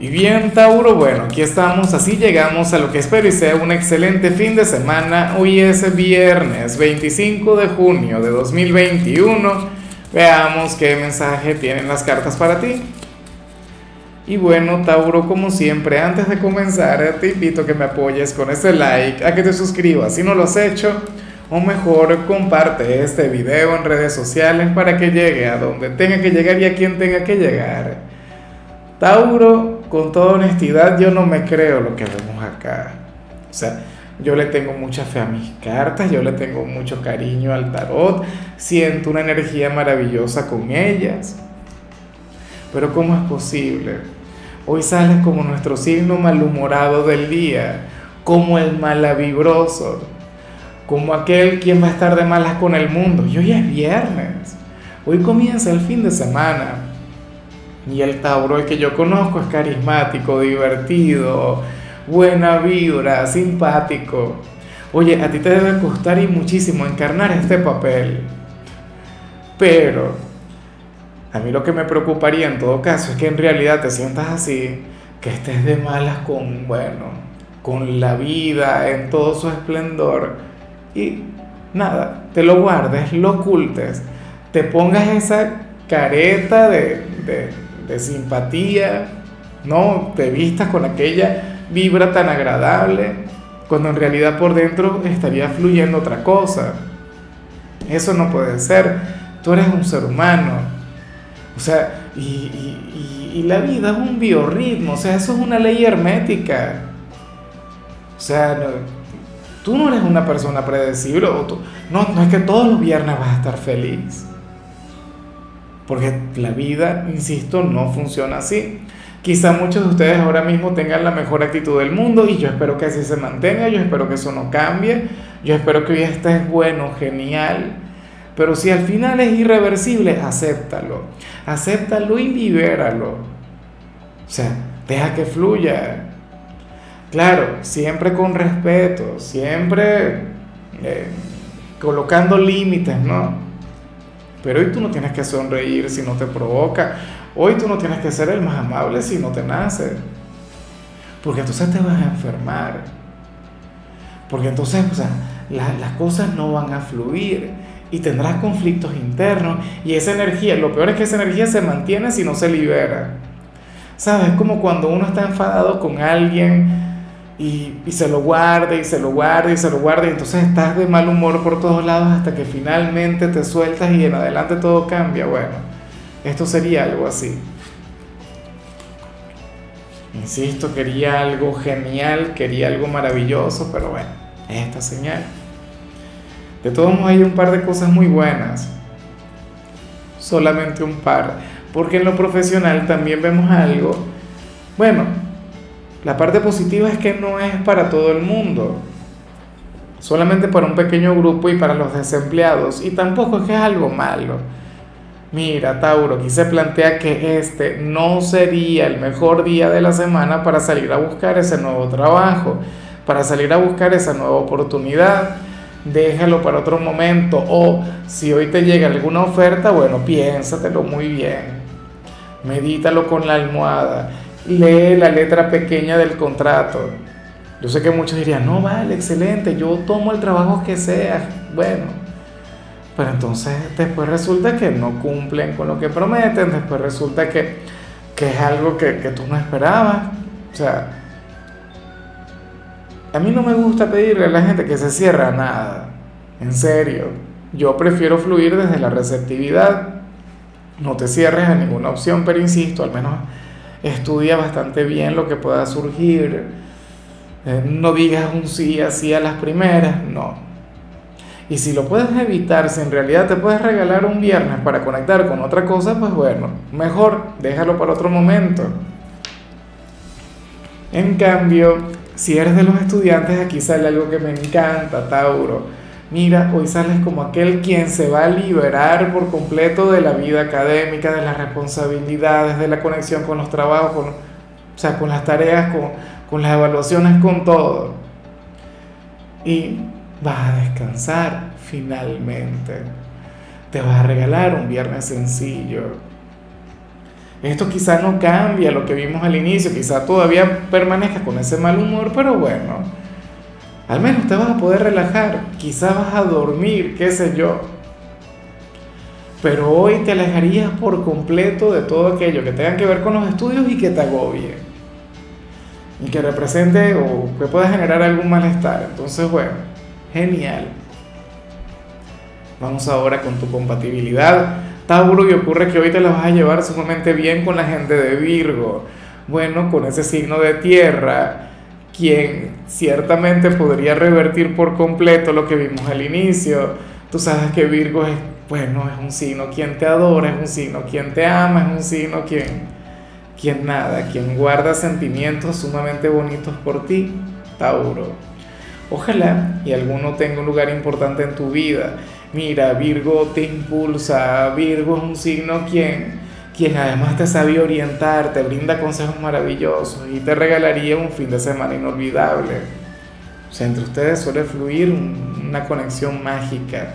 Y bien, Tauro, bueno, aquí estamos, así llegamos a lo que espero y sea un excelente fin de semana. Hoy es viernes 25 de junio de 2021. Veamos qué mensaje tienen las cartas para ti. Y bueno, Tauro, como siempre, antes de comenzar, te invito a que me apoyes con ese like, a que te suscribas si no lo has hecho, o mejor comparte este video en redes sociales para que llegue a donde tenga que llegar y a quien tenga que llegar. Tauro, con toda honestidad, yo no me creo lo que vemos acá. O sea, yo le tengo mucha fe a mis cartas, yo le tengo mucho cariño al tarot, siento una energía maravillosa con ellas. Pero ¿cómo es posible? Hoy sales como nuestro signo malhumorado del día, como el malavibroso, como aquel quien va a estar de malas con el mundo. Y hoy es viernes, hoy comienza el fin de semana. Y el Tauro, el que yo conozco, es carismático, divertido, buena vibra, simpático. Oye, a ti te debe costar y muchísimo encarnar este papel. Pero a mí lo que me preocuparía en todo caso es que en realidad te sientas así, que estés de malas con, bueno, con la vida en todo su esplendor y nada, te lo guardes, lo ocultes, te pongas esa careta de, de de simpatía, ¿no? Te vistas con aquella vibra tan agradable, cuando en realidad por dentro estaría fluyendo otra cosa. Eso no puede ser. Tú eres un ser humano. O sea, y, la vida es un biorritmo, o sea, eso es una ley hermética. O sea, tú no eres una persona predecible, o tú, no, no es que todos los viernes vas a estar feliz. Porque la vida, insisto, no funciona así. Quizá muchos de ustedes ahora mismo tengan la mejor actitud del mundo y yo espero que así se mantenga, yo espero que eso no cambie, yo espero que hoy estés bueno, genial. Pero si al final es irreversible, acéptalo, acéptalo y libéralo. O sea, deja que fluya. Claro, siempre con respeto, siempre eh, colocando límites, ¿no? Pero hoy tú no tienes que sonreír si no te provoca. Hoy tú no tienes que ser el más amable si no te nace. Porque entonces te vas a enfermar. Porque entonces, o sea, las cosas no van a fluir y tendrás conflictos internos y esa energía, lo peor es que esa energía se mantiene si no se libera. ¿Sabes? Como cuando uno está enfadado con alguien y, se lo guarda y se lo guarda y se lo guarda y entonces estás de mal humor por todos lados hasta que finalmente te sueltas y en adelante todo cambia. Bueno, esto sería algo así. Insisto, quería algo genial, quería algo maravilloso, pero bueno, es esta señal. De todos modos hay un par de cosas muy buenas, solamente un par, porque en lo profesional también vemos algo, bueno, la parte positiva es que no es para todo el mundo, solamente para un pequeño grupo y para los desempleados, y tampoco es que es algo malo. Mira, Tauro, aquí se plantea que este no sería el mejor día de la semana para salir a buscar ese nuevo trabajo, para salir a buscar esa nueva oportunidad. Déjalo para otro momento o si hoy te llega alguna oferta, bueno, piénsatelo muy bien. Medítalo con la almohada lee la letra pequeña del contrato. Yo sé que muchos dirían, no, vale, excelente, yo tomo el trabajo que sea. Bueno, pero entonces después resulta que no cumplen con lo que prometen, después resulta que, es algo que, que tú no esperabas. O sea, a mí no me gusta pedirle a la gente que se cierre nada. En serio, yo prefiero fluir desde la receptividad. No te cierres a ninguna opción, pero insisto, al menos estudia bastante bien lo que pueda surgir. Eh, no digas un sí así a las primeras, no. Y si lo puedes evitar, si en realidad te puedes regalar un viernes para conectar con otra cosa, pues bueno, mejor déjalo para otro momento. En cambio, si eres de los estudiantes, aquí sale algo que me encanta, Tauro mira, hoy sales como aquel quien se va a liberar por completo de la vida académica, de las responsabilidades, de la conexión con los trabajos, con, o sea, con las tareas, con, con las evaluaciones, con todo. Y vas a descansar finalmente. Te vas a regalar un viernes sencillo. esto quizá no cambia lo que vimos al inicio, quizá todavía permanezca con ese mal humor, pero bueno, al menos te vas a poder relajar, quizá vas a dormir, qué sé yo. Pero hoy te alejarías por completo de todo aquello que tenga que ver con los estudios y que te agobie. Y que represente o que pueda generar algún malestar. Entonces, bueno, genial. Vamos ahora con tu compatibilidad Tauro, y ocurre que hoy te la vas a llevar sumamente bien con la gente de Virgo. Bueno, con ese signo de tierra, quien ciertamente podría revertir por completo lo que vimos al inicio. Tú sabes que Virgo es, bueno, es un signo quien te adora, es un signo quien te ama, es un signo quien, quien nada, quien guarda sentimientos sumamente bonitos por ti, Tauro. Ojalá y alguno tenga un lugar importante en tu vida Mira, Virgo te impulsa, Virgo es un signo quien, quien además te sabe orientar, te brinda consejos maravillosos y te regalaría un fin de semana inolvidable. O sea, entre ustedes suele fluir una conexión mágica.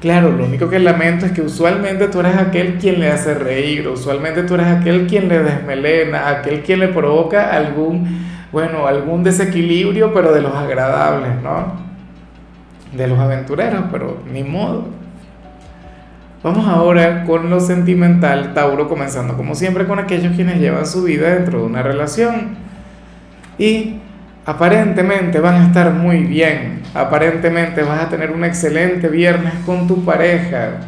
Claro, lo único que lamento es que usualmente tú eres aquel quien le hace reír, usualmente tú eres aquel quien le desmelena, aquel quien le provoca algún, bueno, algún desequilibrio, pero de los agradables, ¿no? de los aventureros, pero ni modo. Vamos ahora con lo sentimental, Tauro, comenzando como siempre con aquellos quienes llevan su vida dentro de una relación. Y aparentemente van a estar muy bien, aparentemente vas a tener un excelente viernes con tu pareja.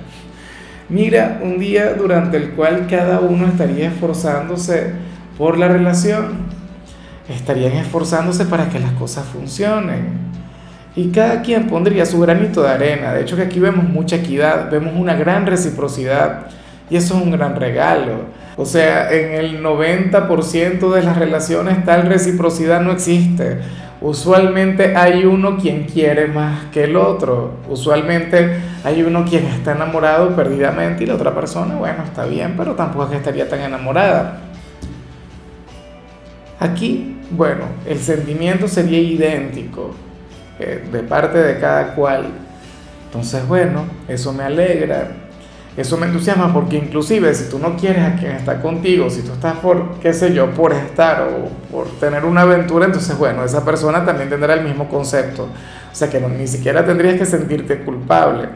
Mira, un día durante el cual cada uno estaría esforzándose por la relación. Estarían esforzándose para que las cosas funcionen y cada quien pondría su granito de arena. De hecho que aquí vemos mucha equidad, vemos una gran reciprocidad y eso es un gran regalo. O sea, en el 90% de las relaciones tal reciprocidad no existe. Usualmente hay uno quien quiere más que el otro. Usualmente hay uno quien está enamorado perdidamente y la otra persona, bueno, está bien, pero tampoco es que estaría tan enamorada. Aquí, bueno, el sentimiento sería idéntico eh, de parte de cada cual. Entonces, bueno, eso me alegra, eso me entusiasma porque inclusive si tú no quieres a quien está contigo, si tú estás por, qué sé yo, por estar o por tener una aventura, entonces, bueno, esa persona también tendrá el mismo concepto. O sea que ni siquiera tendrías que sentirte culpable.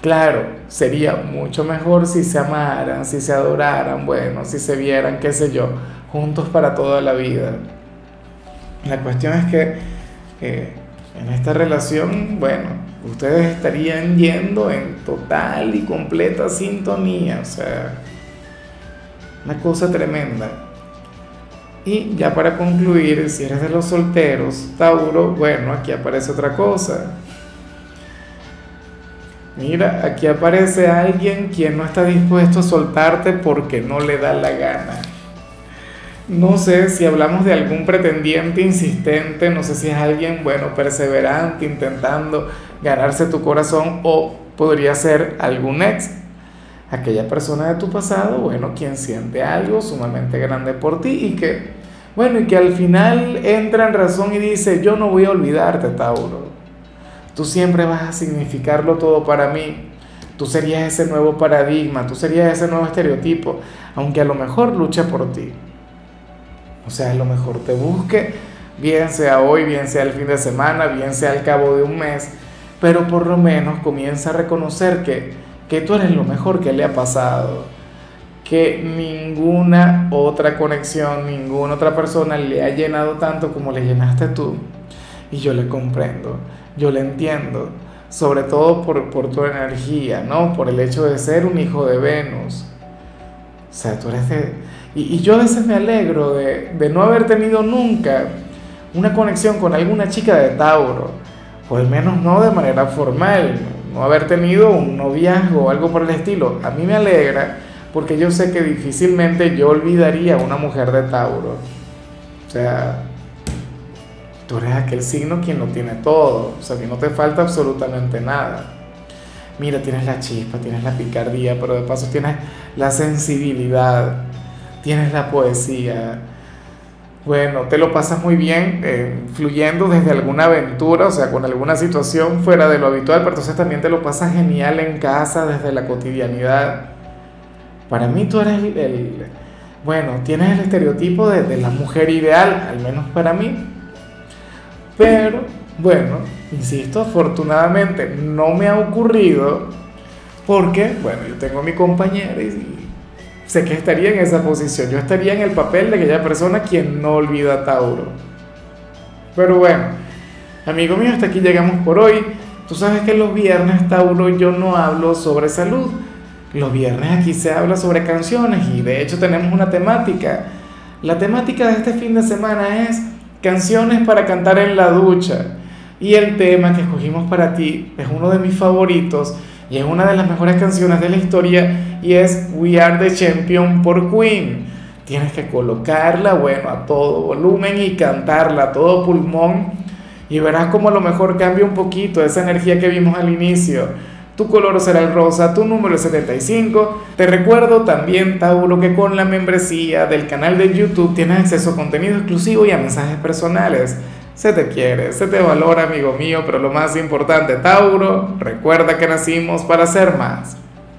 Claro, sería mucho mejor si se amaran, si se adoraran, bueno, si se vieran, qué sé yo, juntos para toda la vida. La cuestión es que eh, en esta relación, bueno, ustedes estarían yendo en total y completa sintonía, o sea, una cosa tremenda. Y ya para concluir, si eres de los solteros, Tauro, bueno, aquí aparece otra cosa. Mira, aquí aparece alguien quien no está dispuesto a soltarte porque no le da la gana. No sé si hablamos de algún pretendiente insistente, no sé si es alguien, bueno, perseverante, intentando ganarse tu corazón o podría ser algún ex, aquella persona de tu pasado, bueno, quien siente algo sumamente grande por ti y que, bueno, y que al final entra en razón y dice, yo no voy a olvidarte, Tauro, tú siempre vas a significarlo todo para mí, tú serías ese nuevo paradigma, tú serías ese nuevo estereotipo, aunque a lo mejor luche por ti. O sea, es lo mejor te busque, bien sea hoy, bien sea el fin de semana, bien sea al cabo de un mes, pero por lo menos comienza a reconocer que, que tú eres lo mejor que le ha pasado, que ninguna otra conexión, ninguna otra persona le ha llenado tanto como le llenaste tú. Y yo le comprendo, yo le entiendo, sobre todo por, por tu energía, ¿no? Por el hecho de ser un hijo de Venus. O sea, tú eres de y, yo a veces me alegro de, de, no haber tenido nunca una conexión con alguna chica de Tauro, o al menos no de manera formal, no haber tenido un noviazgo o algo por el estilo. A mí me alegra porque yo sé que difícilmente yo olvidaría a una mujer de Tauro. O sea, tú eres aquel signo quien lo tiene todo, o sea, que no te falta absolutamente nada. Mira, tienes la chispa, tienes la picardía, pero de paso tienes la sensibilidad tienes la poesía. Bueno, te lo pasas muy bien eh, fluyendo desde alguna aventura, o sea, con alguna situación fuera de lo habitual, pero entonces también te lo pasas genial en casa, desde la cotidianidad. para mí tú eres el, bueno, tienes el estereotipo de, de la mujer ideal, al menos para mí. Pero, bueno, insisto, afortunadamente no me ha ocurrido porque, bueno, yo tengo a mi compañera y, sé que estaría en esa posición. Yo estaría en el papel de aquella persona quien no olvida a Tauro. Pero bueno, amigo mío, hasta aquí llegamos por hoy. Tú sabes que los viernes, Tauro, yo no hablo sobre salud. Los viernes aquí se habla sobre canciones y de hecho tenemos una temática. La temática de este fin de semana es canciones para cantar en la ducha. Y el tema que escogimos para ti es uno de mis favoritos y es una de las mejores canciones de la historia y es We Are the Champion por Queen. Tienes que colocarla, bueno, a todo volumen y cantarla a todo pulmón y verás como a lo mejor cambia un poquito esa energía que vimos al inicio. Tu color será el rosa, tu número es 75. Te recuerdo también, Tauro, que con la membresía del canal de YouTube tienes acceso a contenido exclusivo y a mensajes personales. Se te quiere, se te valora, amigo mío, pero lo más importante, Tauro, recuerda que nacimos para ser más.